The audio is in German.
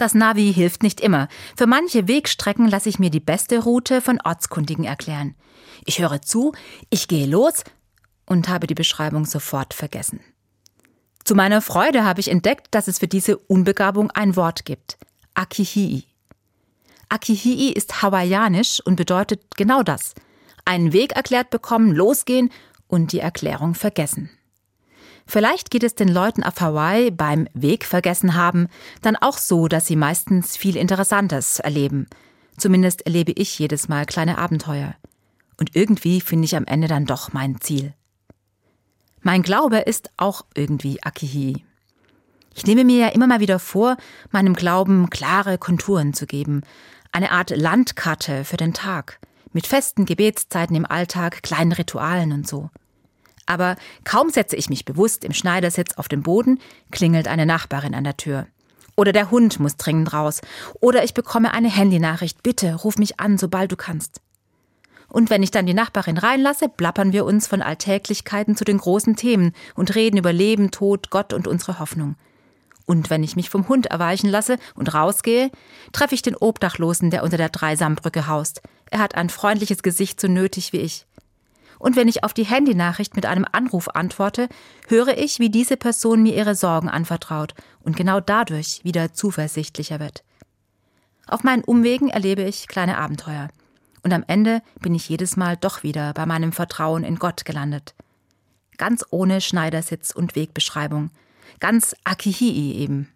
Das Navi hilft nicht immer. Für manche Wegstrecken lasse ich mir die beste Route von Ortskundigen erklären. Ich höre zu, ich gehe los und habe die Beschreibung sofort vergessen. Zu meiner Freude habe ich entdeckt, dass es für diese Unbegabung ein Wort gibt. Akihii. Akihii ist hawaiianisch und bedeutet genau das. Einen Weg erklärt bekommen, losgehen und die Erklärung vergessen. Vielleicht geht es den Leuten auf Hawaii beim Weg vergessen haben dann auch so, dass sie meistens viel Interessantes erleben. Zumindest erlebe ich jedes Mal kleine Abenteuer. Und irgendwie finde ich am Ende dann doch mein Ziel. Mein Glaube ist auch irgendwie Akihi. Ich nehme mir ja immer mal wieder vor, meinem Glauben klare Konturen zu geben, eine Art Landkarte für den Tag, mit festen Gebetszeiten im Alltag, kleinen Ritualen und so. Aber kaum setze ich mich bewusst im Schneidersitz auf den Boden, klingelt eine Nachbarin an der Tür. Oder der Hund muss dringend raus. Oder ich bekomme eine Handynachricht. Bitte ruf mich an, sobald du kannst. Und wenn ich dann die Nachbarin reinlasse, plappern wir uns von Alltäglichkeiten zu den großen Themen und reden über Leben, Tod, Gott und unsere Hoffnung. Und wenn ich mich vom Hund erweichen lasse und rausgehe, treffe ich den Obdachlosen, der unter der Dreisambrücke haust. Er hat ein freundliches Gesicht so nötig wie ich. Und wenn ich auf die Handynachricht mit einem Anruf antworte, höre ich, wie diese Person mir ihre Sorgen anvertraut und genau dadurch wieder zuversichtlicher wird. Auf meinen Umwegen erlebe ich kleine Abenteuer. Und am Ende bin ich jedes Mal doch wieder bei meinem Vertrauen in Gott gelandet. Ganz ohne Schneidersitz und Wegbeschreibung. Ganz Akihii eben.